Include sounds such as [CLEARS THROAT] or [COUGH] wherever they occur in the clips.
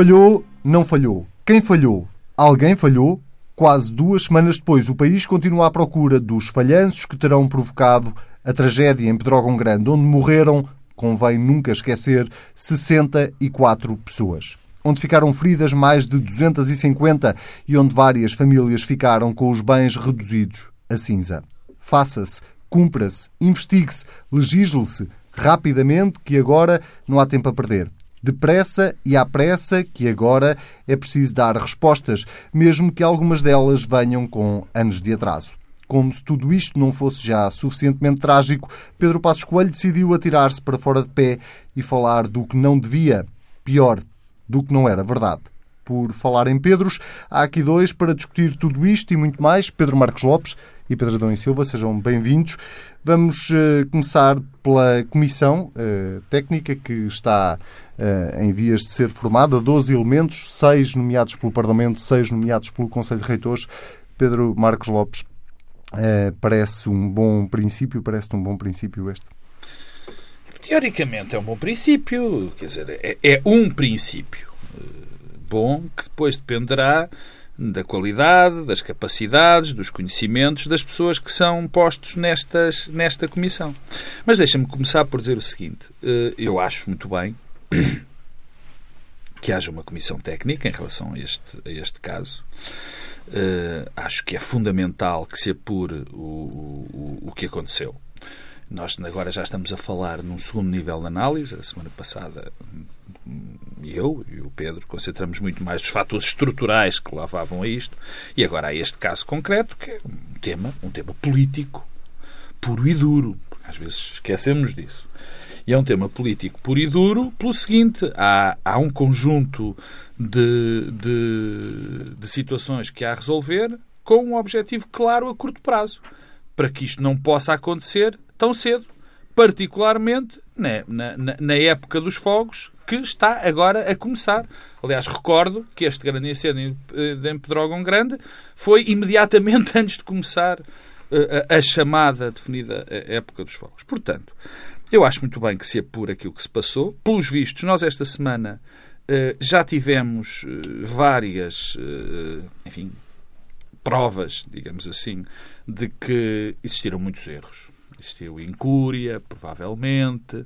Falhou, não falhou. Quem falhou? Alguém falhou? Quase duas semanas depois, o país continua à procura dos falhanços que terão provocado a tragédia em Pedrógão Grande, onde morreram, convém nunca esquecer, 64 pessoas. Onde ficaram feridas mais de 250 e onde várias famílias ficaram com os bens reduzidos a cinza. Faça-se, cumpra-se, investigue-se, legisle-se rapidamente, que agora não há tempo a perder depressa e à pressa que agora é preciso dar respostas, mesmo que algumas delas venham com anos de atraso. Como se tudo isto não fosse já suficientemente trágico, Pedro Passos Coelho decidiu atirar-se para fora de pé e falar do que não devia, pior, do que não era verdade. Por falar em Pedros, há aqui dois para discutir tudo isto e muito mais. Pedro Marcos Lopes e Pedro Adão e Silva, sejam bem-vindos. Vamos uh, começar pela comissão uh, técnica que está uh, em vias de ser formada. 12 elementos, seis nomeados pelo Parlamento, seis nomeados pelo Conselho de Reitores. Pedro Marcos Lopes, parece um bom princípio? Parece-te um bom princípio este? Teoricamente é um bom princípio, quer dizer, é, é um princípio bom que depois dependerá da qualidade, das capacidades, dos conhecimentos das pessoas que são postos nestas, nesta comissão. Mas deixa-me começar por dizer o seguinte: eh, eu acho muito bem que haja uma comissão técnica em relação a este, a este caso. Uh, acho que é fundamental que se apure o, o, o que aconteceu. Nós agora já estamos a falar num segundo nível de análise. A semana passada eu e o Pedro concentramos muito mais dos fatores estruturais que levavam a isto. E agora há este caso concreto, que é um tema, um tema político puro e duro. Às vezes esquecemos disso. E é um tema político puro e duro pelo seguinte: há, há um conjunto de, de, de situações que há a resolver com um objetivo claro a curto prazo, para que isto não possa acontecer tão cedo, particularmente na, na, na época dos fogos, que está agora a começar. Aliás, recordo que este grande incêndio em Pedrógão Grande foi imediatamente [LAUGHS] antes de começar eh, a, chamada definida época dos fogos. Portanto, eu acho muito bem que se apure aquilo que se passou. Pelos vistos, nós esta semana eh, já tivemos eh, várias, enfim, provas, digamos assim, de que existiram muitos erros. Existiu incúria, provavelmente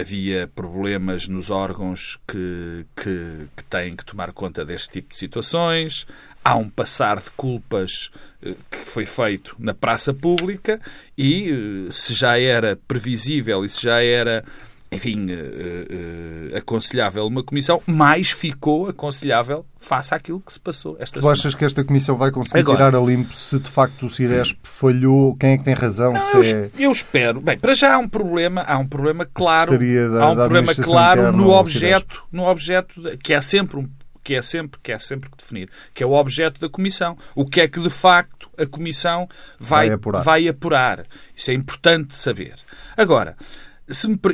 havia problemas nos órgãos que, que, que, têm que tomar conta deste tipo de situações. Há um passar de culpas eh, que foi feito na praça pública e eh, se já era previsível e se já era enfim, uh, uh, aconselhável uma comissão, mais ficou aconselhável face àquilo que se passou esta tu semana. achas que esta comissão vai conseguir Agora, tirar a limpo se de facto o Ciresp falhou? Quem é que tem razão? Não, eu, é... eu, espero. Bem, para já há um problema, há um problema claro, da, há um problema claro no objeto, no objeto que é sempre um que é sempre que é sempre que definir, que é o objeto da comissão. O que é que de facto a comissão vai, vai apurar. Vai apurar. Isso é importante saber. Agora,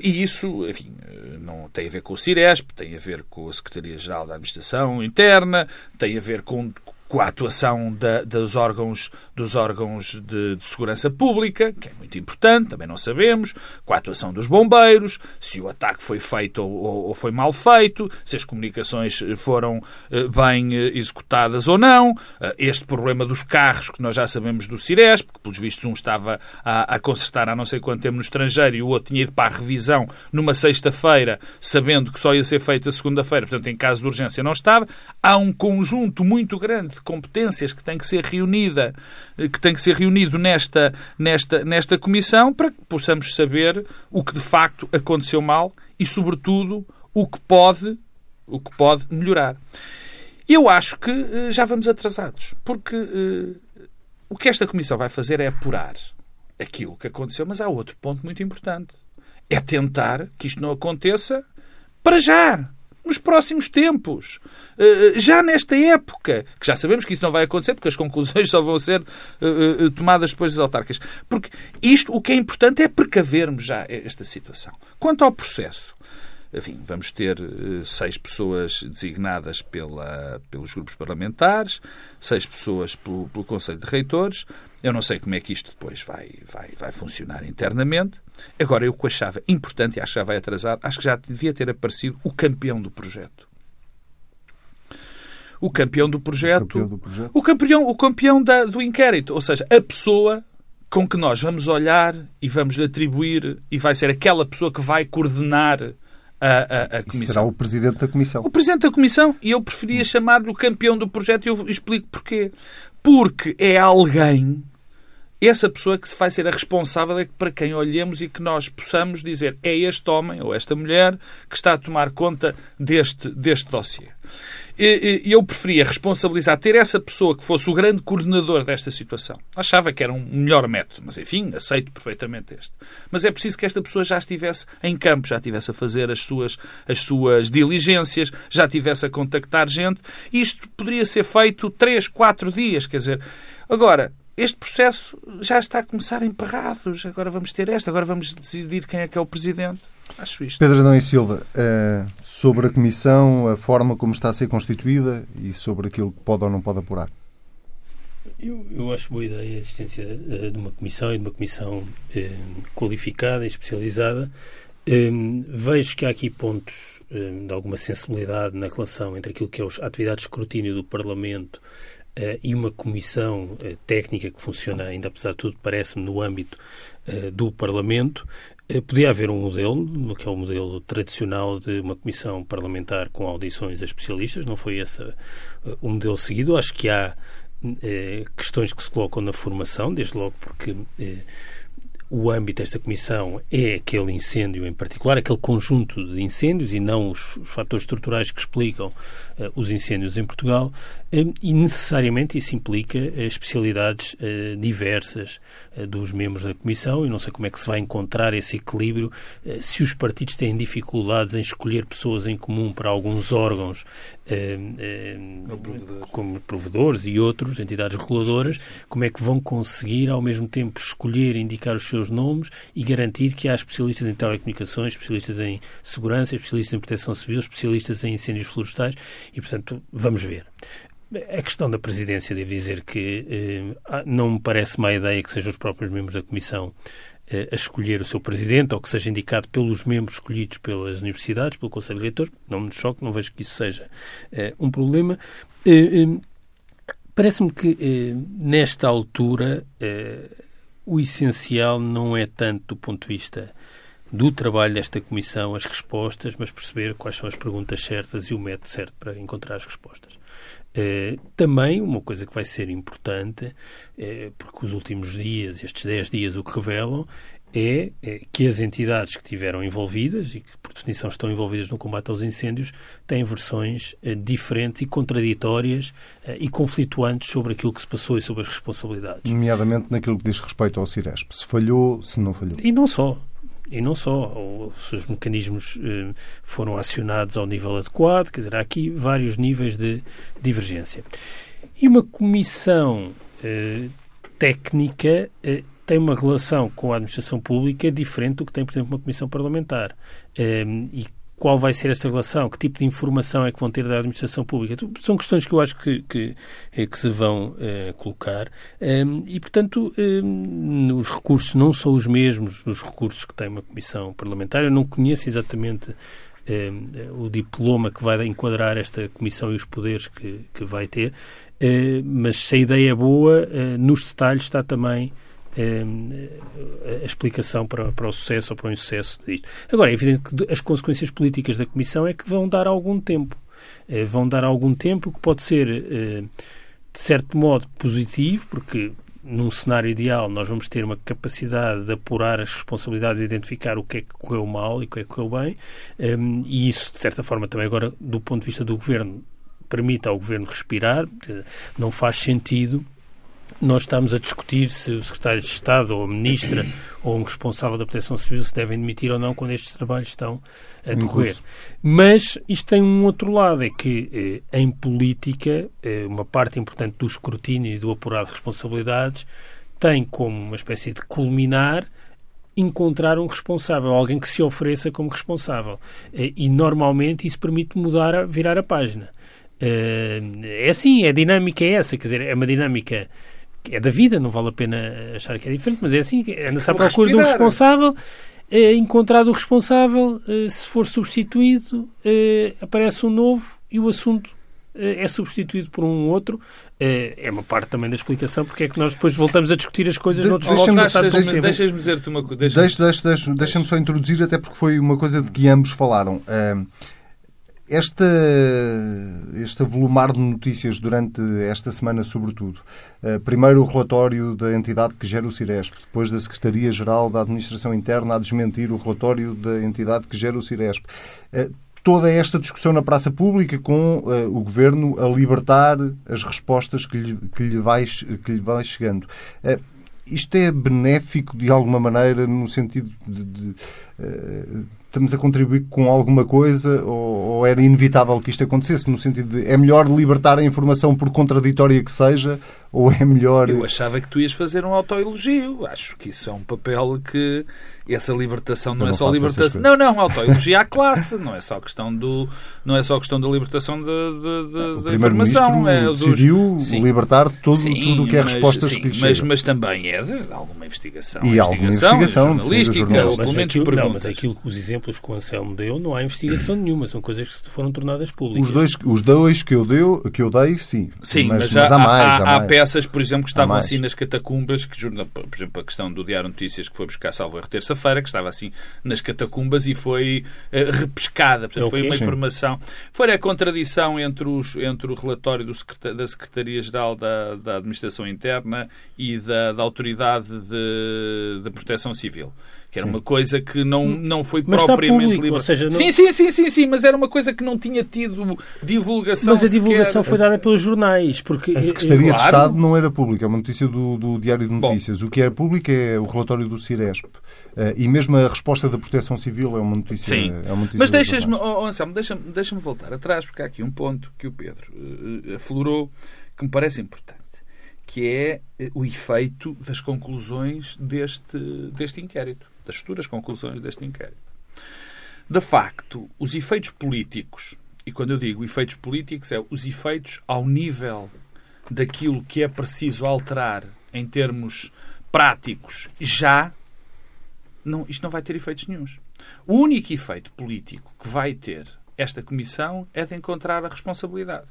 e isso, enfim, não tem a ver com o Ciresp, tem a ver com a Secretaria-Geral da Administração Interna, tem a ver com, com a atuação da, dos órgãos, dos órgãos de, de, segurança pública, que é muito importante, também não sabemos, com a atuação dos bombeiros, se o ataque foi feito ou, ou foi mal feito, se as comunicações foram uh, bem uh, executadas ou não, uh, este problema dos carros, que nós já sabemos do Ciresp, que pelos vistos um estava a, a consertar há não sei quanto tempo no estrangeiro e o outro tinha ido para a revisão numa sexta-feira, sabendo que só ia ser feita segunda-feira, portanto em caso de urgência não estava. Há um conjunto muito grande de competências que tem que ser reunida, que tem que ser reunido nesta, nesta, nesta comissão para que possamos saber o que de facto aconteceu mal e, sobretudo, o que pode, o que pode melhorar. Eu acho que eh, já vamos atrasados, porque uh, o que esta comissão vai fazer é apurar aquilo que aconteceu, mas há outro ponto muito importante. É tentar que isto não aconteça para já nos próximos tempos, eh, eh, já nesta época, que já sabemos que isso não vai acontecer, porque as conclusões [LAUGHS] só vão ser eh, tomadas depois das autárquicas. Porque isto, o que é importante é precavermos já esta situação. Quanto ao processo, enfim, vamos ter seis pessoas designadas pela, pelos grupos parlamentares, seis pessoas pelo, pelo Conselho de Reitores. Eu não sei como é que isto depois vai, vai, vai funcionar internamente. Agora, eu que achava importante, e acho que já vai atrasar, acho que já devia ter aparecido o campeão do projeto. o campeão do projeto, o campeão, do projeto. O campeão, o campeão da, do inquérito, ou seja, a pessoa com que nós vamos olhar e vamos lhe atribuir e vai ser aquela pessoa que vai coordenar a, a, a comissão. será o presidente da comissão. O presidente da comissão. E eu preferia chamar-lhe o campeão do projeto e eu explico porquê. Porque é alguém essa pessoa que vai ser a responsável é para quem olhemos e que nós possamos dizer é este homem ou esta mulher que está a tomar conta deste, deste dossiê. Eu preferia responsabilizar, ter essa pessoa que fosse o grande coordenador desta situação. Achava que era um melhor método, mas enfim, aceito perfeitamente este. Mas é preciso que esta pessoa já estivesse em campo, já estivesse a fazer as suas, as suas diligências, já estivesse a contactar gente. Isto poderia ser feito três, quatro dias, quer dizer. Agora, este processo já está a começar emperrados. Agora vamos ter esta, agora vamos decidir quem é que é o presidente. Acho isto. Pedro Adão e Silva, uh, sobre a Comissão, a forma como está a ser constituída e sobre aquilo que pode ou não pode apurar. Eu, eu acho boa ideia a existência uh, de uma comissão e de uma comissão uh, qualificada e especializada. vejo que há aqui pontos de alguma sensibilidade na relação entre aquilo que é a atividade de escrutínio do Parlamento Uh, e uma comissão uh, técnica que funciona, ainda apesar de tudo, parece-me, no âmbito uh, do Parlamento. Podia haver um modelo, que é o modelo tradicional de uma comissão parlamentar com audições a especialistas, não foi esse o modelo seguido. Acho que há questões que se colocam na formação, desde logo porque o âmbito desta comissão é aquele incêndio em particular, aquele conjunto de incêndios e não os, os fatores estruturais que explicam uh, os incêndios em Portugal, uh, e necessariamente isso implica uh, especialidades diversas dos membros da comissão. e não sei como é que se vai encontrar esse equilíbrio se os partidos têm dificuldades em escolher pessoas em comum para alguns órgãos, como provedores e outros, entidades reguladoras, como é que vão conseguir ao mesmo tempo escolher e indicar os seus seus nomes e garantir que há especialistas em telecomunicações, especialistas em segurança, especialistas em proteção civil, especialistas em incêndios florestais e, portanto, vamos ver. A questão da presidência, devo dizer que eh, não me parece má ideia que sejam os próprios membros da Comissão eh, a escolher o seu presidente ou que seja indicado pelos membros escolhidos pelas universidades, pelo Conselho de Reitores. Não me choque, não vejo que isso seja eh, um problema. Eh, eh, parece-me que eh, nesta altura o essencial não é tanto do ponto de vista do trabalho desta comissão as respostas, mas perceber quais são as perguntas certas e o método certo para encontrar as respostas. Uh, também uma coisa que vai ser importante, uh, porque os últimos dias, estes 10 dias, o que revelam é, é, que as entidades que estiveram envolvidas e que, por definição, estão envolvidas no combate aos incêndios têm versões diferentes e contraditórias e conflituantes sobre aquilo que se passou e sobre as responsabilidades. Nomeadamente naquilo que diz respeito ao Ciresp. Se falhou, se não falhou. E não só. E não só. Ou, se os mecanismos uh, foram acionados ao nível adequado. Quer dizer, há aqui vários níveis de divergência. E uma comissão técnica tem uma relação com a administração pública diferente do que tem, por exemplo, uma comissão parlamentar. E qual vai ser esta relação? Que tipo de informação é que vão ter da administração pública? São questões que eu acho que, que, eh, que se vão uh, colocar. Ehm, e, portanto, ehm, os recursos não são os mesmos dos recursos que tem uma comissão parlamentar. Eu não conheço exatamente o diploma que vai enquadrar esta comissão e os poderes que, que vai ter, uh, mas se a ideia é boa, nos detalhes está também Ehm, a explicação para, para o sucesso ou para o insucesso disto. Agora, é evidente que as consequências políticas da Comissão é que vão dar algum tempo. Eh, vão dar algum tempo, que pode ser, eh, de certo modo, positivo, porque num cenário ideal, nós vamos ter uma capacidade de apurar as responsabilidades e identificar o que é que correu mal e o que é que correu bem, ehm, e isso, de certa forma, também agora, do ponto de vista do governo, permite ao governo respirar. Não faz sentido nós estamos a discutir se o secretário de Estado ou a ministra [CLEARS THROAT] ou um responsável da proteção civil se devem demitir ou não quando estes trabalhos estão a decorrer. Mas isto tem um outro lado, é que eh, em política eh, uma parte importante do escrutínio e do apurado de responsabilidades tem como uma espécie de culminar encontrar um responsável, alguém que se ofereça como responsável. Eh, e normalmente isso permite mudar, virar a página. É assim, a dinâmica é essa, quer dizer, é uma dinâmica é da vida, não vale a pena achar que é diferente, mas é assim, anda-se à procura de um responsável, é encontrado o responsável, é, se for substituído, é, aparece um novo e o assunto é substituído por um outro. É uma parte também da explicação porque é que nós depois voltamos a discutir as coisas de, noutros modos Deixa-me deixa dizer-te uma coisa. Deixa-me deixa, deixa só introduzir, até porque foi uma coisa de que ambos falaram. Uh, esta, este volumar de notícias durante esta semana, sobretudo. Uh, primeiro, o relatório da entidade que gera o Ciresp, depois da Secretaria-Geral da Administração Interna a desmentir o relatório da entidade que gera o Ciresp. Uh, toda esta discussão na praça pública com uh, o Governo a libertar as respostas que lhe, que lhe, vai, que lhe vai chegando. isto é benéfico de alguma maneira no sentido de, de estamos a contribuir com alguma coisa ou, ou, era inevitável que isto acontecesse? No sentido de é melhor libertar a informação por contraditória que seja ou é melhor. Eu achava que tu ias fazer um autoelogio. Acho que isso é um papel que essa libertação não, não é só libertação. Não, não, autoelogia à classe, não é só questão do não é só questão da libertação de, de, de, da informação. É, decidiu sim. libertar todo, sim, tudo o que é mas, respostas sim, que mas, mas também é de, alguma investigação. E alguma investigação, jornalística, não, mas, aquilo, não, mas aquilo que os exemplos que o Anselmo deu, não há investigação nenhuma, são coisas que foram tornadas públicas. Os dois, os dois que, eu deu, que eu dei, sim. Sim, mas, mas, mas há, há, mais. Há, há, há peças, por exemplo, que estavam assim nas catacumbas, que, por exemplo, a questão do Diário Notícias que foi buscar salvo erro terça-feira, que estava assim nas catacumbas e foi uh, repescada. Portanto, foi uma sim. informação. Foi a contradição entre, os, entre o relatório do secretar, da Secretaria-Geral da, da Administração Interna e da, da Autoridade de, de Proteção Civil que era sim. uma coisa que não, não foi mas propriamente livre. Ou seja, não... Sim, sim, sim, sim, sim, mas era uma coisa que não tinha tido divulgação. Mas a divulgação sequer... foi dada pelos jornais. Porque, a Secretaria claro. de Estado não era pública, é uma notícia do, do Diário de Notícias. Bom, o que é público é o relatório do Ciresp. Uh, e mesmo a resposta da Proteção Civil é uma notícia. Sim. É uma notícia mas deixas-me, oh, Anselmo, deixa-me deixa voltar atrás, porque há aqui um ponto que o Pedro uh, aflorou que me parece importante que é o efeito das conclusões deste, deste inquérito das futuras conclusões deste inquérito. De facto, os efeitos políticos, e quando eu digo efeitos políticos, é os efeitos ao nível daquilo que é preciso alterar em termos práticos já, não, isto não vai ter efeitos nenhums. O único efeito político que vai ter esta comissão é de encontrar a responsabilidade.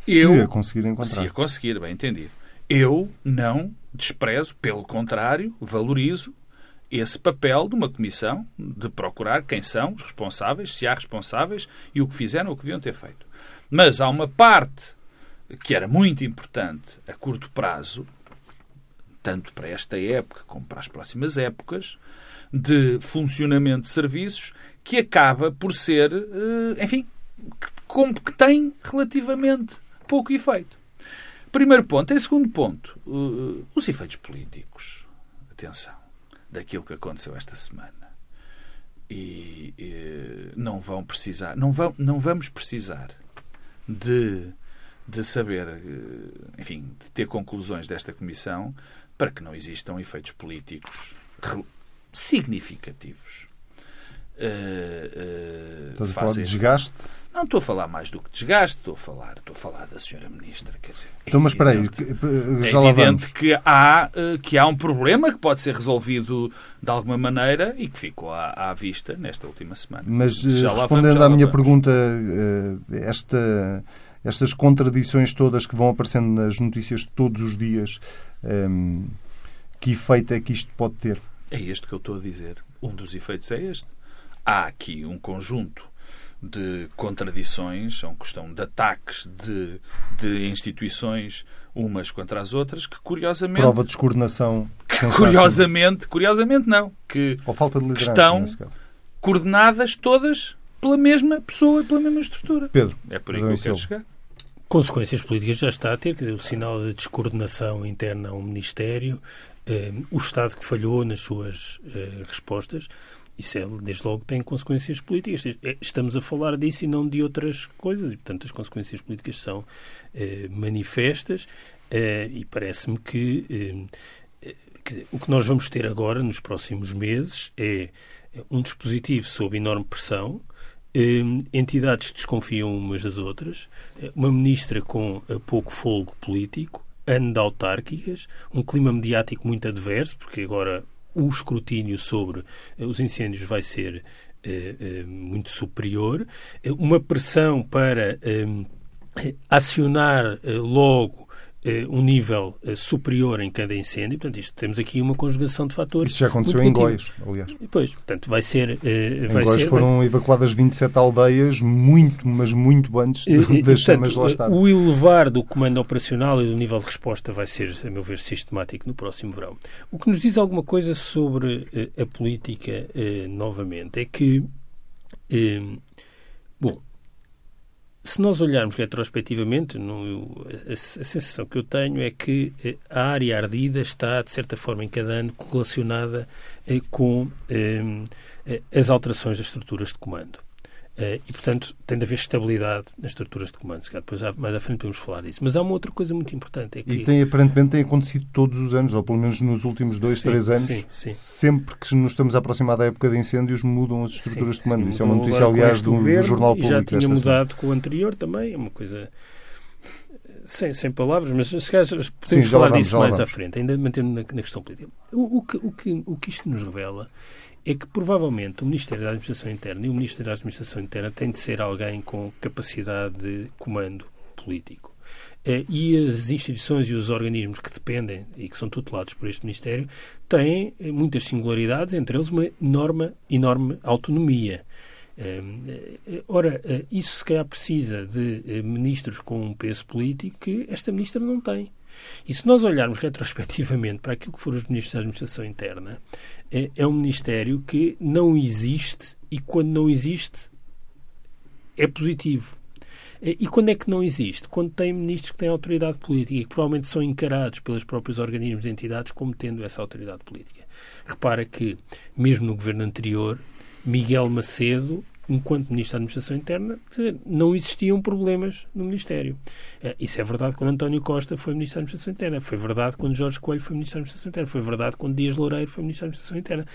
Se eu, a conseguir encontrar. Se a conseguir, bem entendido. Eu não desprezo, pelo contrário, valorizo esse papel de uma comissão de procurar quem são os responsáveis, se há responsáveis e o que fizeram ou o que deviam ter feito. Mas há uma parte que era muito importante a curto prazo, tanto para esta época como para as próximas épocas, de funcionamento de serviços que acaba por ser, eh, enfim, como que tem relativamente pouco efeito. Primeiro ponto. Em segundo ponto, eh, os efeitos políticos. Atenção daquilo que aconteceu esta semana. E, e não vão precisar, não, vão, não vamos precisar de, de saber, eh, enfim, de ter conclusões desta comissão para que não existam efeitos políticos significativos Uh, uh, Estás a falar de desgaste? Não estou a falar mais do que desgaste, estou a falar, estou a falar da senhora ministra. Quer dizer, é então, mas espera aí, já é evidente que há, que há um problema que pode ser resolvido de alguma maneira e que ficou à, à vista nesta última semana. Mas já respondendo vamos, à minha pergunta, esta, estas contradições todas que vão aparecendo nas notícias todos os dias, um, que efeito é que isto pode ter? É este que eu estou a dizer. Um dos efeitos é este há aqui um conjunto de contradições, é uma questão de ataques de, de instituições umas contra as outras, que curiosamente... Prova de descoordenação. Que, curiosamente, curiosamente não, que, Ou falta de que estão coordenadas todas pela mesma pessoa e pela mesma estrutura. Pedro. É por aí que eu quero chegar. Consequências políticas já está a ter, quer dizer, o sinal de descoordenação interna a um Ministério, eh, o Estado que falhou nas suas eh, respostas, isso é, desde logo tem consequências políticas. É, estamos a falar disso e não de outras coisas, e portanto as consequências políticas são eh, manifestas eh, e parece-me que eh, dizer, o que nós vamos ter agora, nos próximos meses, é um dispositivo sob enorme pressão, entidades desconfiam umas das outras, uma ministra com pouco folgo político, ano de autárquicas, um clima mediático muito adverso, porque agora o escrutínio sobre eh, os incêndios vai ser eh, eh, muito superior, uma pressão para acionar logo um nível eh, superior em cada incêndio. Portanto, isto, temos aqui uma conjugação de fatores. Isso já aconteceu em Góis, aliás. Pois, portanto, vai ser. Eh, vai em Góis ser, foram vai... evacuadas 27 aldeias, muito, mas muito antes das portanto, chamas lá estar. O elevar do comando operacional e do nível de resposta vai ser, a meu ver, sistemático no próximo verão. O que nos diz alguma coisa sobre a política, novamente, é que. Bom, se nós olharmos retrospectivamente, no, a, a, sensação que eu tenho é que eh, a área ardida está, de certa forma, em cada ano relacionada eh, com eh, eh as alterações das estruturas de comando. Uh, e, portanto, tem de haver estabilidade nas estruturas de comando. Depois, mais à frente, podemos falar disso. Mas há uma outra coisa muito importante. É que... E tem, aparentemente tem acontecido todos os anos, ou pelo menos nos últimos dois, sim, três anos. Sim, sim. Sempre que nos estamos a aproximar da época de incêndios, mudam as estruturas de comando. Isso é uma notícia, aliás, do, do, Jornal Público. já tinha mudado semana. com o anterior também. É uma coisa... Sem, sem palavras, mas se calhar podemos sim, falar vamos, disso mais vamos. à frente, ainda mantendo na, na questão política. O, o, que, o, que, o que isto nos revela é que provavelmente o Ministério da Administração Interna e o Ministro da Administração Interna tem de ser alguém com capacidade de comando político. Eh, e as instituições e os organismos que dependem e que são tutelados por este Ministério têm eh, muitas singularidades, entre eles uma enorme, enorme autonomia. Eh, ora, isso se calhar precisa de ministros com um peso político que esta ministra não tem. E se nós olharmos retrospectivamente para aquilo que foram os ministros da Administração Interna, é, um ministério que não existe e quando não existe é positivo. E quando é que não existe? Quando tem ministros que têm autoridade política e que provavelmente são encarados pelos próprios organismos e entidades como tendo essa autoridade política. Repara que, mesmo no governo anterior, Miguel Macedo enquanto Ministro da Administração Interna, não existiam problemas no Ministério. Uh, isso é verdade quando António Costa foi Ministro da Administração Interna, foi verdade quando Jorge Coelho foi Ministro da Administração Interna, foi verdade quando Dias Loureiro foi Ministro da Administração Interna.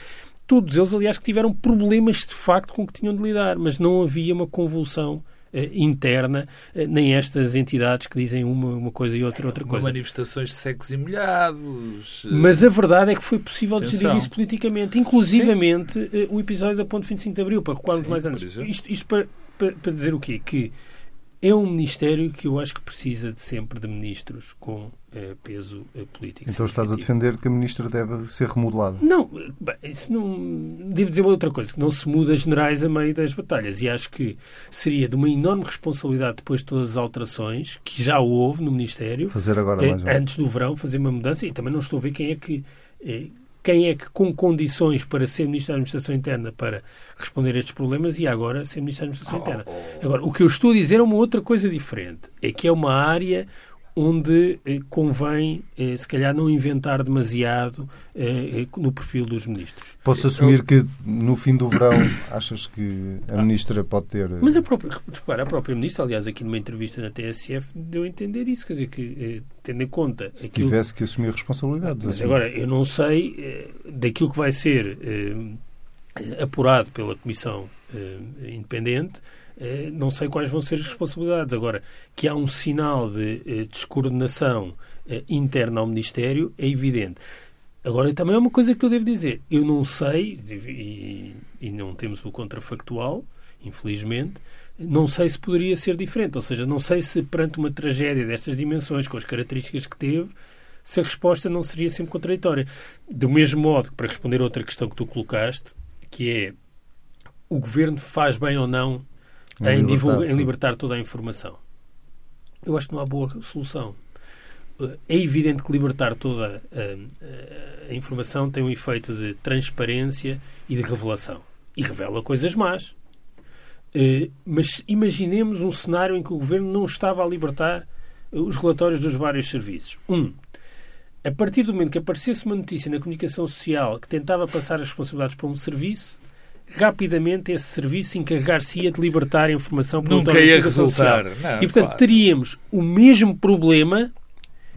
Todos eles, aliás, que tiveram problemas de facto com que tinham de lidar, mas não havia uma convulsão eh, interna, eh, nem estas entidades que dizem uma, uma coisa e outra outra coisa. Manifestações de secos e molhados. Mas a verdade é que foi possível Atenção. decidir isso politicamente, inclusivamente Sim. Eh, o episódio da Ponte 25 de Abril, para recuarmos Sim, mais antes. Isto, isto para, para, para dizer o quê? Que é um ministério que eu acho que precisa de sempre de ministros com eh, peso eh, político. Então estás a defender que a ministra deve ser remodelada? Não, bem, isso não. Devo dizer outra coisa, que não se muda generais a meio das batalhas. E acho que seria de uma enorme responsabilidade, depois de todas as alterações que já houve no Ministério, fazer agora eh, mais antes do verão, fazer uma mudança. E também não estou a ver quem é que quem é que, com condições para ser Ministro da Administração Interna para responder a estes problemas, e agora ser Ministro da Administração Interna. Agora, o que eu estou a dizer é uma outra coisa diferente. É que é uma área onde eh, convém, eh, se calhar, não inventar demasiado eh, no perfil dos ministros. Posso assumir eu... que no fim do verão [COUGHS] achas que a ministra pode ter. Mas a própria, repara, a própria ministra, aliás, aqui numa entrevista na TSF, deu a entender isso, quer dizer, que tendo em conta. Se aquilo... tivesse que assumir responsabilidades. Mas assim. agora, eu não sei daquilo que vai ser apurado pela Comissão Independente não sei quais vão ser as responsabilidades. Agora, que há um sinal de eh, descoordenação eh, interna ao Ministério é evidente. Agora, também é uma coisa que eu devo dizer. Eu não sei, e não temos o contrafactual, infelizmente, não sei se poderia ser diferente. Ou seja, não sei se perante uma tragédia destas dimensões, com as características que teve, se a resposta não seria sempre contraditória. Do mesmo modo que, para responder a outra questão que tu colocaste, que é o governo faz bem ou não em, em, divulgar, em libertar toda a informação. Eu acho que não há boa solução. É evidente que libertar toda a, a, informação tem um efeito de transparência e de revelação. E revela coisas más. Uh, mas imaginemos um cenário em que o governo não estava a libertar os relatórios dos vários serviços. Um, a partir do momento que aparecesse uma notícia na comunicação social que tentava passar as responsabilidades para um serviço, rapidamente esse serviço encarregar-se-ia de libertar a informação para Nunca ia resultar. Não, e, portanto, claro. teríamos o mesmo problema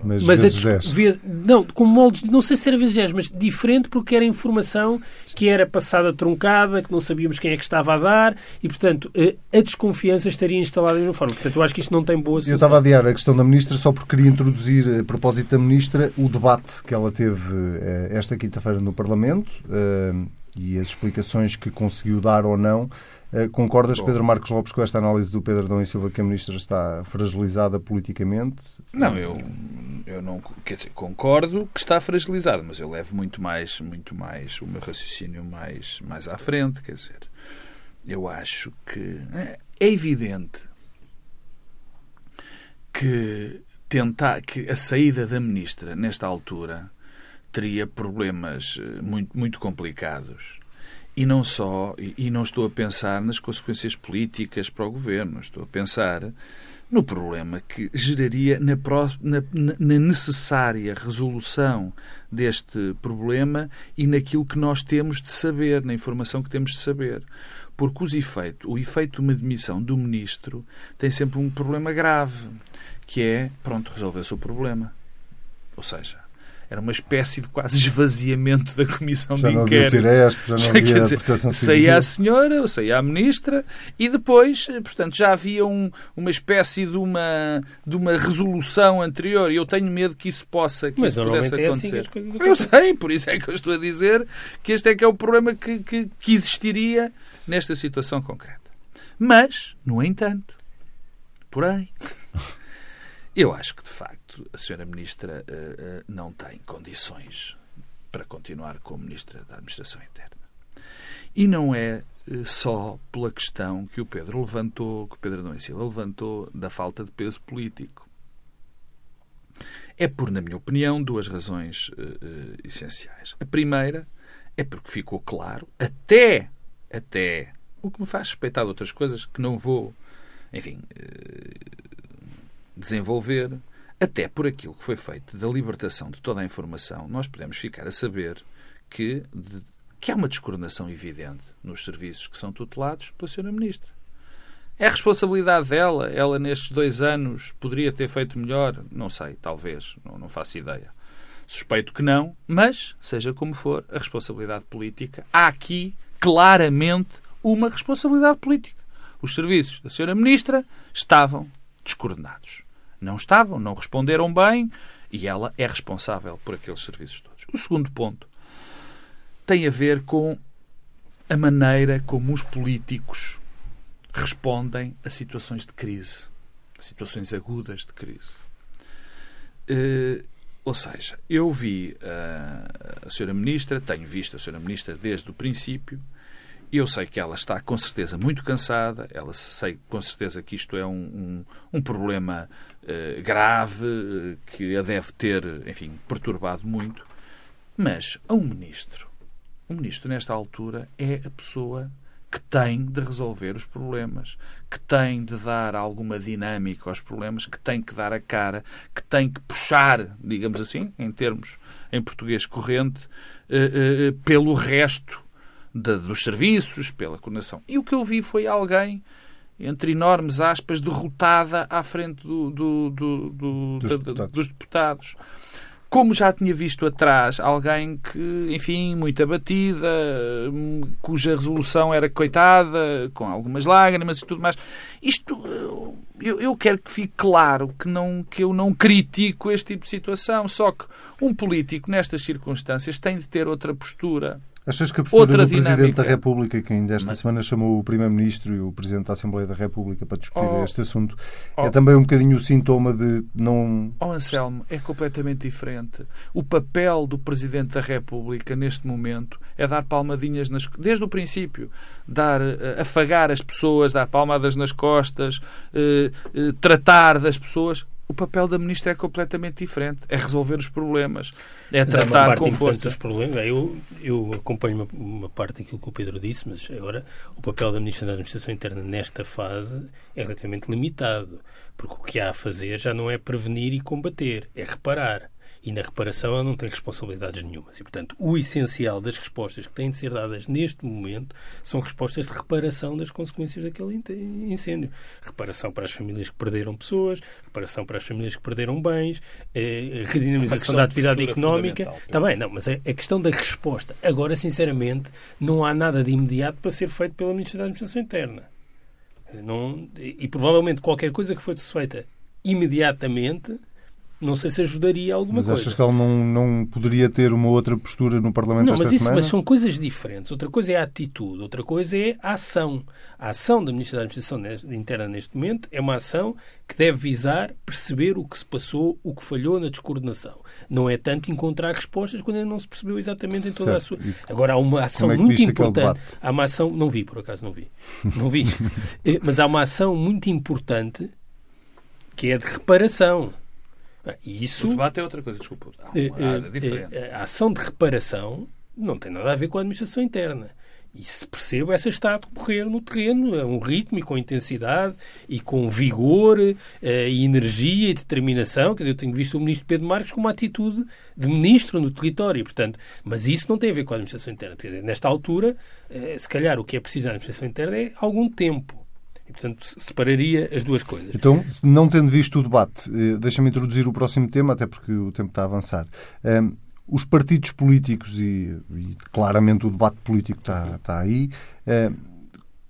mas, mas vezes vez, não, com moldes, não sei se era vezes 10, mas diferente porque era informação que era passada truncada, que não sabíamos quem é que estava a dar e, portanto, a, a desconfiança estaria instalada de uma forma. Portanto, eu acho que isto não tem boa solução. Eu estava a adiar a questão da Ministra só porque queria introduzir, a propósito da Ministra, o debate que ela teve eh, esta quinta-feira no Parlamento. E as explicações que conseguiu dar ou não Uh, concordas, Pedro Marcos Lopes, com esta análise do Pedro Dom e Silva que a ministra está fragilizada politicamente? Não, eu, eu não quer dizer, concordo que está fragilizada, mas eu levo muito mais, muito mais o meu raciocínio mais, mais à frente, quer dizer, eu acho que é, é evidente que tentar que a saída da ministra nesta altura teria problemas eh, muito, muito complicados. E não só, e, não estou a pensar nas consequências políticas para o governo, estou a pensar no problema que geraria na, na, necessária resolução deste problema e naquilo que nós temos de saber, na informação que temos de saber. Porque os efeitos, o efeito de uma demissão do ministro tem sempre um problema grave, que é, pronto, resolveu-se o problema. Ou seja, era uma espécie de quase esvaziamento da comissão já de inquérito. Não havia já [LAUGHS] não havia dizer, saía a senhora, ou saía a ministra, e depois, portanto, já havia um, uma espécie de uma, de uma resolução anterior, e eu tenho medo que isso possa que Mas isso pudesse é acontecer. Assim eu sei, por isso é que eu estou a dizer que este é que é o problema que, que, que existiria nesta situação concreta. Mas, no entanto, porém, [LAUGHS] eu acho que, de facto, a senhora Ministra uh, uh, não tem condições para continuar como Ministra da Administração Interna. E não é uh, só pela questão que o Pedro levantou, que o Pedro Adão Silva levantou da falta de peso político. É por, na minha opinião, duas razões essenciais. A primeira é porque ficou claro, até, até, o que me faz suspeitar de outras coisas que não vou, enfim, desenvolver, até por aquilo que foi feito da libertação de toda a informação, nós podemos ficar a saber que, de, que há uma descoordenação evidente nos serviços que são tutelados pela Sra. Ministra. É responsabilidade dela. Ela, nestes dois anos, poderia ter feito melhor? Não sei, talvez. Não, não faço ideia. Suspeito que não, mas, seja como for, a responsabilidade política. Há aqui, claramente, uma responsabilidade política. Os serviços da Sra. Ministra estavam descoordenados não estavam, não responderam bem e ela é responsável por aqueles serviços todos. O segundo ponto tem a ver com a maneira como os políticos respondem a situações de crise, a situações agudas de crise. Uh, ou seja, eu vi uh, a Sra. Ministra, tenho visto a Sra. Ministra desde o princípio, eu sei que ela está com certeza muito cansada, ela sei com certeza que isto é um, um, um problema uh, grave, que a deve ter, enfim, perturbado muito. Mas a um ministro, o um ministro nesta altura é a pessoa que tem de resolver os problemas, que tem de dar alguma dinâmica aos problemas, que tem que dar a cara, que tem que puxar, digamos assim, em termos em português corrente, uh, pelo resto de, dos serviços, pela coordenação. E o que eu vi foi alguém, entre enormes aspas, derrotada à frente do, do, do, dos, deputados. dos deputados como já tinha visto atrás, alguém que, enfim, muito abatida, cuja resolução era coitada, com algumas lágrimas e tudo mais. Isto, eu, eu quero que fique claro que, não, que eu não critico este tipo de situação, só que um político, nestas circunstâncias, tem de ter outra postura. Achas que a postura Outra do dinâmica. Presidente da República, que ainda esta Mas... semana chamou o Primeiro-Ministro e o Presidente da Assembleia da República para discutir oh, este assunto, é oh, é também um bocadinho o sintoma de não. Oh, Anselmo, é completamente diferente. O papel do Presidente da República neste momento é dar palmadinhas nas. desde o princípio, dar, uh, afagar as pessoas, dar palmadas nas costas, uh, uh, tratar das pessoas o papel da ministra é completamente diferente. É resolver os problemas, é tratar é com força. Os problemas. Eu, eu acompanho uma, uma, parte daquilo que o Pedro disse, mas agora o papel da ministra da Administração Interna nesta fase é relativamente limitado, porque o que há a fazer já não é prevenir e combater, é reparar. E na reparação ela não tem responsabilidades nenhumas. E, portanto, o essencial das respostas que têm de ser dadas neste momento são respostas de reparação das consequências daquele incêndio. Reparação para as famílias que perderam pessoas, reparação para as famílias que perderam bens, eh, redinamização da atividade económica. Está bem, não, mas é a questão da resposta. Agora, sinceramente, não há nada de imediato para ser feito pela Ministra da Administração Interna. Não, e, e provavelmente qualquer coisa que fosse feita imediatamente não sei se ajudaria alguma mas coisa. Mas achas que ele não, não poderia ter uma outra postura no Parlamento não, esta mas isso, semana? Mas são coisas diferentes. Outra coisa é a atitude, outra coisa é a ação. A ação da Ministra da Administração Interna neste momento é uma ação que deve visar perceber o que se passou, o que falhou na descoordenação. Não é tanto encontrar respostas quando ainda não se percebeu exatamente em toda certo. a sua... Agora, há uma ação é muito importante. Há uma ação... Não vi, por acaso, não vi. Não vi. [LAUGHS] Eh, mas há uma ação muito importante que é de reparação. Isso, o debate é outra coisa, desculpa. É, é, a ação de reparação não tem nada a ver com a administração interna. E se percebo, essa está a decorrer no terreno, a um ritmo e com intensidade e com vigor eh, e energia e determinação. Quer dizer, eu tenho visto o ministro Pedro Marques com uma atitude de ministro no território, portanto, mas isso não tem a ver com a administração interna. Quer dizer, nesta altura, eh, se calhar o que é preciso na administração interna é algum tempo. E, portanto, separaria as duas coisas. Então, não tendo visto o debate, eh, deixa-me introduzir o próximo tema, até porque o tempo está a avançar. Um, os partidos políticos, e, e, claramente o debate político está, está aí, um,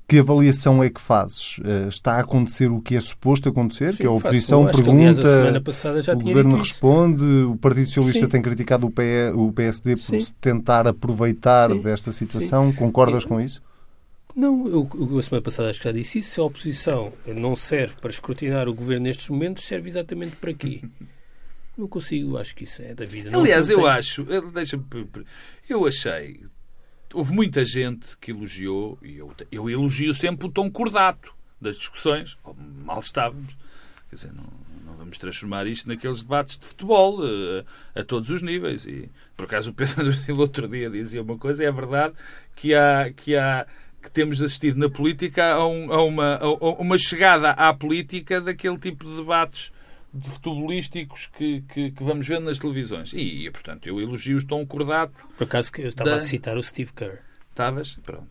que avaliação é que fazes? Uh, está a acontecer o que é suposto acontecer? Sim, que a oposição faço, pergunta, que, o governo responde, o Partido Socialista Sim. tem criticado o, PSD por Sim. tentar aproveitar desta situação. Concordas com isso? Não, eu, eu a semana passada acho que já disse isso. Se a oposição não serve para escrutinar o governo nestes momentos, serve exatamente para quê? [LAUGHS] Não consigo, acho que isso é da vida. Aliás, não, não eu acho, deixa eu achei, houve muita gente que elogiou, e eu, eu elogio sempre o tom cordato das discussões, mal estávamos, quer dizer, não, não vamos transformar isto naqueles debates de futebol a, eh, a todos os níveis. E, por acaso, o Pedro Silva outro dia dizia uma coisa, é verdade que há, que há que temos assistido na política a, um, a, uma, a, uma chegada à política daquele tipo de debates de futebolísticos que, que, que, vamos vendo nas televisões. E, portanto, eu elogio o tom cordato. Por acaso que eu estava da... a citar o Steve Kerr. Estavas? Pronto.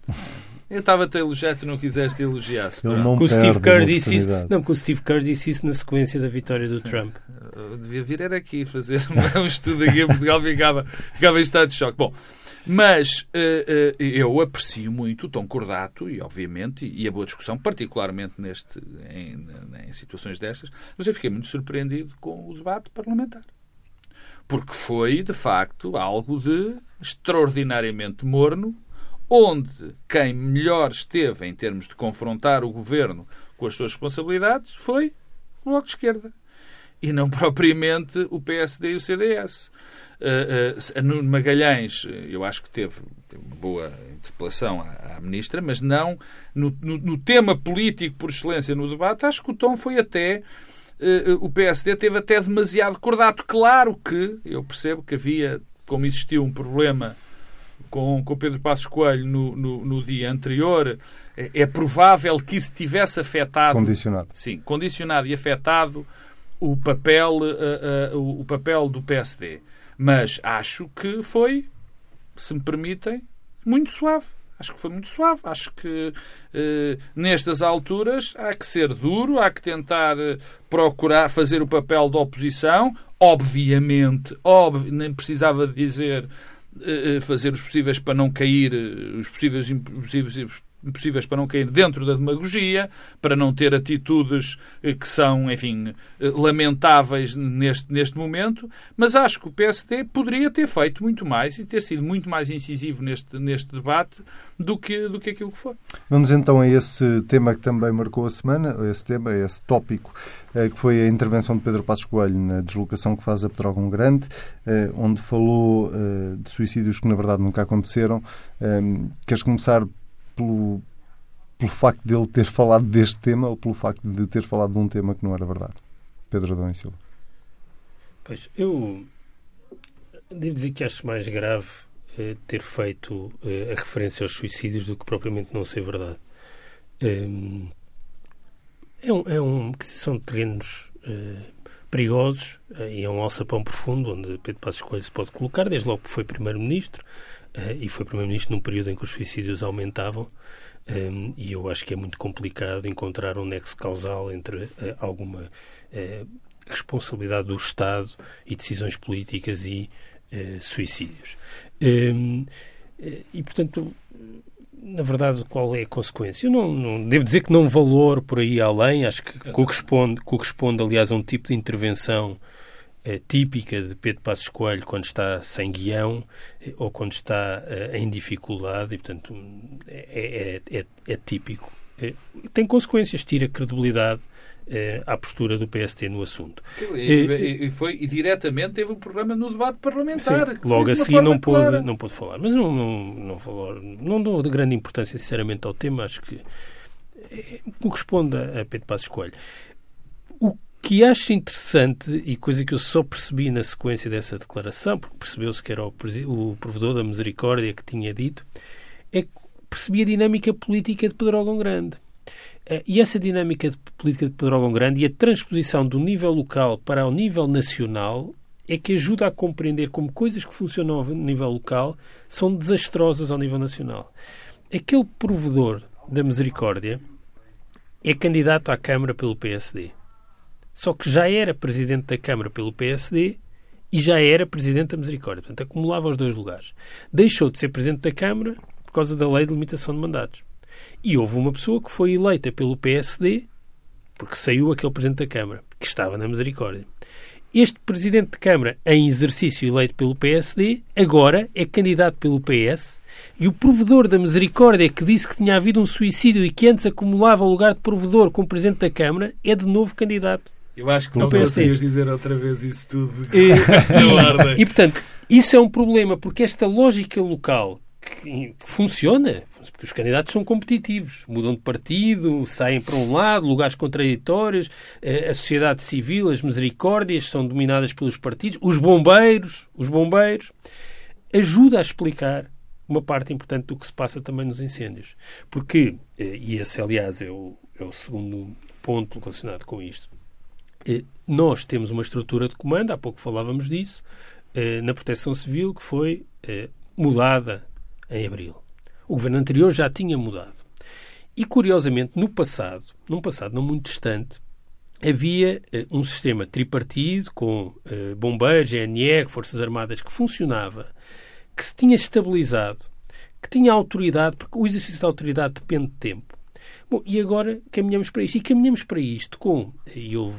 Eu estava-te a elogiar, tu não quiseste elogiar. -se. Não o Steve Kerr disse isso. Não, porque o Steve Kerr disse isso na sequência da vitória do Sim. Trump. Eu devia vir era aqui fazer [LAUGHS] um estudo aqui em Portugal, ficava, ficava em estado de choque. Bom, mas uh, uh, eu aprecio muito o tom cordato e, obviamente, e a boa discussão, particularmente neste, em, em situações destas, mas eu fiquei muito surpreendido com o debate parlamentar. Porque foi, de facto, algo de extraordinariamente morno, onde quem melhor esteve em termos de confrontar o governo com as suas responsabilidades foi o Bloco de Esquerda. E não [LAUGHS] propriamente o PSD e o CDS. Uh, uh, Nuno Magalhães, eu acho que teve, uma boa interpelação à, à Ministra, mas não no, no, no, tema político por excelência no debate, acho que o tom foi até. Uh, o PSD teve até demasiado cordato. Claro que eu percebo que havia, como existiu um problema com, com Pedro Passos Coelho no, no, no dia anterior, é, é, provável que isso tivesse afetado. Condicionado. Sim, condicionado e afetado o papel, o, o papel do PSD. Mas acho que foi, se me permitem, muito suave. Acho que foi muito suave. Acho que eh, nestas alturas há que ser duro, há que tentar procurar fazer o papel da oposição. Obviamente, ob nem precisava dizer fazer os possíveis para não cair, os possíveis impossíveis possíveis para não cair dentro da demagogia, para não ter atitudes eh, que são, enfim, eh, lamentáveis neste, neste momento, mas acho que o PSD poderia ter feito muito mais e ter sido muito mais incisivo neste, neste debate do que, do que aquilo que foi. Vamos então a esse tema que também marcou a semana, esse tema, esse tópico, eh, que foi a intervenção de Pedro Passos Coelho na deslocação que faz a Pedrógão Grande, onde falou de suicídios que na verdade nunca aconteceram. Queres começar pelo, pelo facto de ele ter falado deste tema ou pelo facto de ter falado de um tema que não era verdade? Pedro Adão e Silva. Pois, eu devo dizer que acho mais grave eh, ter feito eh, a referência aos suicídios do que propriamente não ser verdade. Eh, é um, é um, são terrenos eh, perigosos eh, e é um alçapão profundo onde Pedro Passos Coelho se pode colocar, desde logo que foi Primeiro-Ministro, e foi Primeiro-Ministro num período em que os suicídios aumentavam. Um, ehm, e eu acho que é muito complicado encontrar um nexo causal entre uh, alguma uh, responsabilidade do Estado e decisões políticas e uh, suicídios. Um, ehm, e, portanto, na verdade, qual é a consequência? Eu não, não, devo dizer que não valor por aí além, acho que corresponde, corresponde aliás, a um tipo de intervenção é, típica de Pedro Passos Coelho quando está sem guião eh, ou quando está uh, em dificuldade e, portanto, é, é, é, é típico. Tem consequências, tira credibilidade eh, à postura do PST no assunto. E, e, foi, e diretamente teve um programa no debate parlamentar. Sim, logo a seguir não pôde, não pôde falar. Mas não, não, não, falar, não dou de grande importância, sinceramente, ao tema. Acho que corresponde a Pedro Passos Coelho. Que acho interessante, e coisa que eu só percebi na sequência dessa declaração, porque percebeu-se que era o, o provedor da misericórdia que tinha dito, é que percebi a dinâmica política de Pedro Algon Grande. Eh, e essa dinâmica de política de Pedrógão Grande e a transposição do nível local para o nível nacional é que ajuda a compreender como coisas que funcionam ao nível local são desastrosas ao nível nacional. Aquele provedor da misericórdia é candidato à Câmara pelo PSD. Só que já era presidente da Câmara pelo PSD e já era presidente da Misericórdia. Portanto, acumulava os dois lugares. Deixou de ser presidente da Câmara por causa da lei de limitação de mandatos. E houve uma pessoa que foi eleita pelo PSD, porque saiu aquele Presidente da Câmara, que estava na Misericórdia. Este Presidente de Câmara, em exercício eleito pelo PSD, agora é candidato pelo PS e o provedor da Misericórdia, que disse que tinha havido um suicídio e que antes acumulava o lugar de provedor como Presidente da Câmara, é de novo candidato. Eu acho que não conseguias dizer outra vez isso tudo. [LAUGHS] E, e, e, portanto, isso é um problema, porque esta lógica local que, que, funciona, porque os candidatos são competitivos, mudam de partido, saem para um lado, lugares contraditórios, eh, a sociedade civil, as misericórdias são dominadas pelos partidos, os bombeiros, os bombeiros, ajuda a explicar uma parte importante do que se passa também nos incêndios. Porque, eh, e esse aliás é o, é o segundo ponto relacionado com isto, nós temos uma estrutura de comando, há pouco falávamos disso, na Proteção Civil, que foi mudada em abril. O governo anterior já tinha mudado. E, curiosamente, no passado, num passado não muito distante, havia um sistema tripartido com bombeiros, GNR, Forças Armadas, que funcionava, que se tinha estabilizado, que tinha autoridade, porque o exercício da autoridade depende de tempo. Bom, e agora caminhamos para isto. E caminhamos para isto com, e eu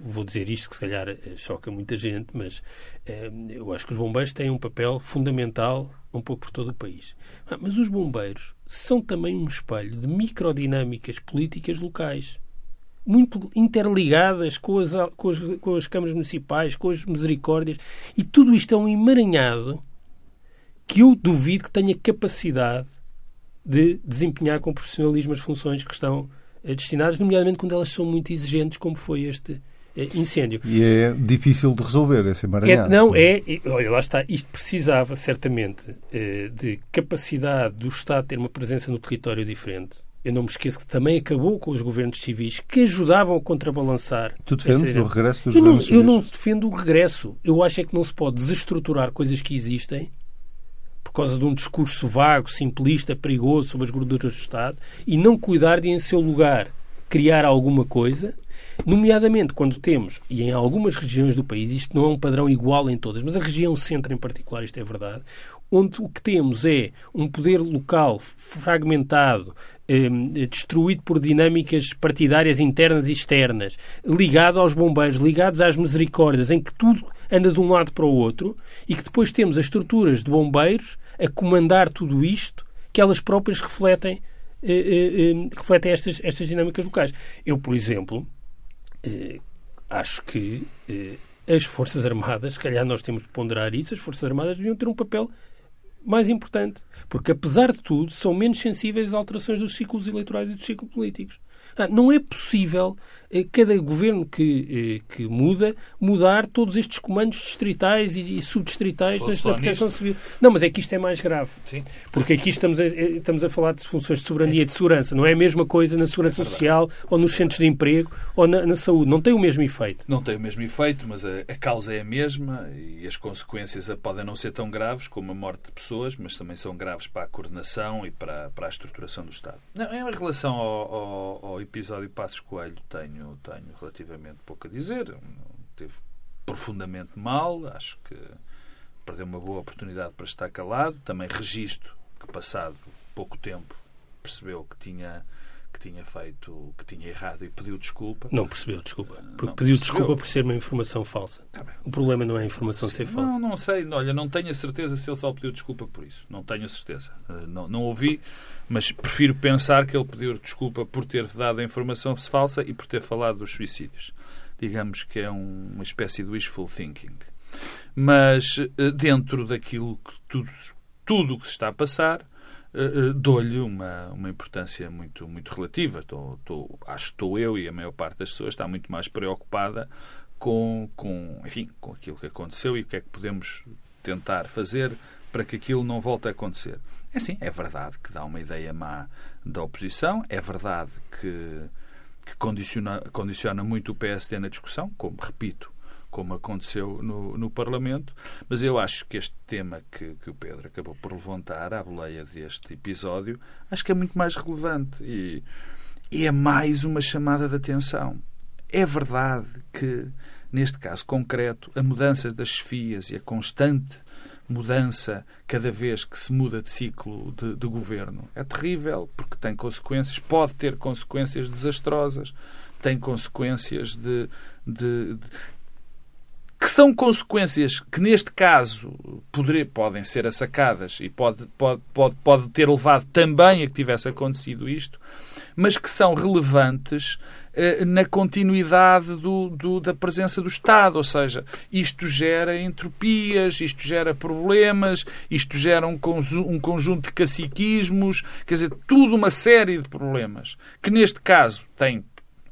vou dizer isto que se calhar eh, choca muita gente, mas eu acho que os bombeiros têm um papel fundamental um pouco por todo o país. Ah, mas os bombeiros são também um espelho de microdinâmicas políticas locais, muito interligadas com as, com as, com as câmaras municipais, com as misericórdias, e tudo isto é um emaranhado que eu duvido que tenha capacidade de desempenhar com profissionalismo as funções que estão eh, destinadas, nomeadamente quando elas são muito exigentes, como foi este incêndio. E é difícil de resolver esse emaranhado. É, não, é, olha, lá está, isto precisava certamente eh, de capacidade do Estado ter uma presença no território diferente. Eu não me esqueço que também acabou com os governos civis que ajudavam a contrabalançar. Tu defendes o regresso dos eu governos não, civis? Eu não defendo o regresso. Eu acho é que não se pode desestruturar coisas que existem por causa de um discurso vago, simplista, perigoso sobre as gorduras do Estado e não cuidar de, em seu lugar, criar alguma coisa Nomeadamente quando temos, e em algumas regiões do país, isto não é um padrão igual em todas, mas a região centro em particular, isto é verdade, onde o que temos é um poder local fragmentado, eh, destruído por dinâmicas partidárias internas e externas, ligado aos bombeiros, ligados às misericórdias, em que tudo anda de um lado para o outro, e que depois temos as estruturas de bombeiros a comandar tudo isto, que elas próprias refletem, eh, eh, eh refletem estas, estas dinâmicas locais. Eu, por exemplo, acho que eh, as Forças Armadas, se calhar nós temos de ponderar isso, as Forças Armadas deviam ter um papel mais importante. Porque, apesar de tudo, são menos sensíveis às alterações dos ciclos eleitorais e dos ciclos políticos. Ah, não é possível eh, cada governo que, eh, que muda mudar todos estes comandos distritais e, e subdistritais na proteção civil. Não, mas é que isto é mais grave. Sim. Porque aqui estamos a, eh, estamos a falar de funções de soberania e de segurança. Não é a mesma coisa na segurança é social ou nos centros de emprego ou na, na, saúde. Não tem o mesmo efeito. Não tem o mesmo efeito, mas a, a causa é a mesma e as consequências podem não ser tão graves como a morte de pessoas, mas também são graves para a coordenação e para, para a estruturação do Estado. Não, em relação ao, ao, ao episódio Passos Coelho, tenho tenho, tenho relativamente pouco a dizer. Teve profundamente mal, acho que perdeu uma boa oportunidade para estar calado. Também registro que, passado pouco tempo, percebeu que tinha que tinha feito, que tinha errado e pediu desculpa. Não percebeu desculpa. Porque não, pediu percebeu. desculpa por ser uma informação falsa. Tá o problema não é a informação Sim, ser falsa. Não, não sei. Olha, não tenho a certeza se ele só pediu desculpa por isso. Não tenho a certeza. Eh, não, não ouvi, mas prefiro pensar que ele pediu desculpa por ter dado a informação falsa e por ter falado dos suicídios. Digamos que é um, uma espécie de wishful thinking. Mas eh, dentro daquilo que tudo, tudo o que se está a passar, uh, dou-lhe uma, uma importância muito, muito relativa. Estou, estou, acho que estou eu e a maior parte das pessoas está muito mais preocupada com, com, enfim, com aquilo que aconteceu e o que é que podemos tentar fazer para que aquilo não volte a acontecer. É sim, é verdade que dá uma ideia má da oposição, é verdade que, que condiciona, condiciona muito o PSD na discussão, como, repito, como aconteceu no, no Parlamento, mas eu acho que este tema que, que o Pedro acabou por levantar, à boleia deste episódio, acho que é muito mais relevante e, e é mais uma chamada de atenção. É verdade que, neste caso concreto, a mudança das chefias e a constante mudança cada vez que se muda de ciclo de, de, governo é terrível porque tem consequências, pode ter consequências desastrosas, tem consequências de, de, de que são consequências que, neste caso, podem ser assacadas e pode, pode, pode, pode ter levado também a que tivesse acontecido isto, mas que são relevantes eh, na continuidade do, do, da presença do Estado. Ou seja, isto gera entropias, isto gera problemas, isto gera um, um conjunto de caciquismos, quer dizer, tudo uma série de problemas que, neste caso, tem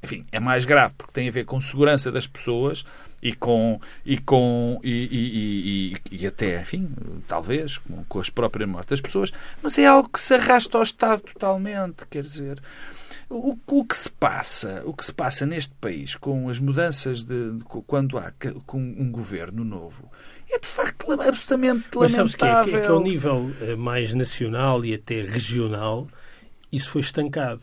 enfim, é mais grave porque tem a ver com segurança das pessoas e com e com e, e, e, e até, enfim, talvez com, com as próprias mortes das pessoas, mas é algo que se arrasta ao Estado totalmente, quer dizer, o, o, que se passa, o que se passa neste país com as mudanças de, de quando há com um governo novo é de facto absolutamente lamentável. Mas sabes que é, que, é que ao nível eh, mais nacional e até regional isso foi estancado.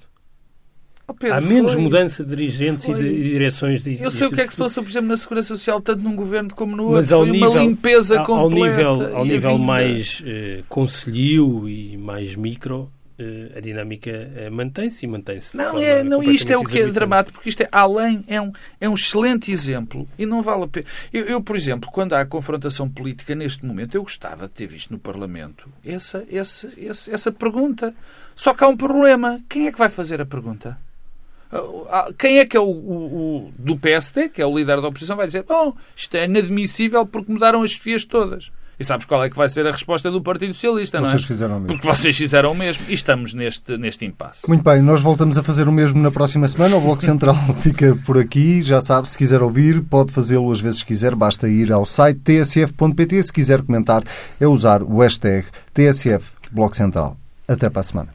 Oh, Pedro, Há menos foi. mudança de dirigentes foi. e de direções de Eu sei o que é que se passou, por exemplo, na Segurança Social, tanto num governo como no outro. Mas foi nível, uma limpeza ao, completa. Ao nível, ao nível mais eh, conselhio e mais micro, eh, a dinâmica eh, mantém-se e mantém-se. Não, é, não isto é o que é dramático, porque isto é além, é um, é um excelente exemplo e não vale a pena. Eu, eu, por exemplo, quando há confrontação política neste momento, eu gostava de ter visto no Parlamento essa, essa, essa, essa pergunta. Só que há um problema. Quem é que vai fazer a pergunta? Ah, quem é que é o, o, o, do PSD, que é o líder da oposição, vai dizer: Bom, isto é inadmissível porque mudaram as chefias todas. E sabes qual é que vai ser a resposta do Partido Socialista, não é? Vocês fizeram mesmo. Porque vocês fizeram o mesmo e estamos neste, neste impasse. Muito bem, nós voltamos a fazer o mesmo na próxima semana. O Bloco Central [LAUGHS] fica por aqui. Já sabe, se quiser ouvir, pode fazê-lo às vezes que quiser. Basta ir ao site tsf.pt. Se quiser comentar, é usar o hashtag TSF Bloco Central. Até para a semana.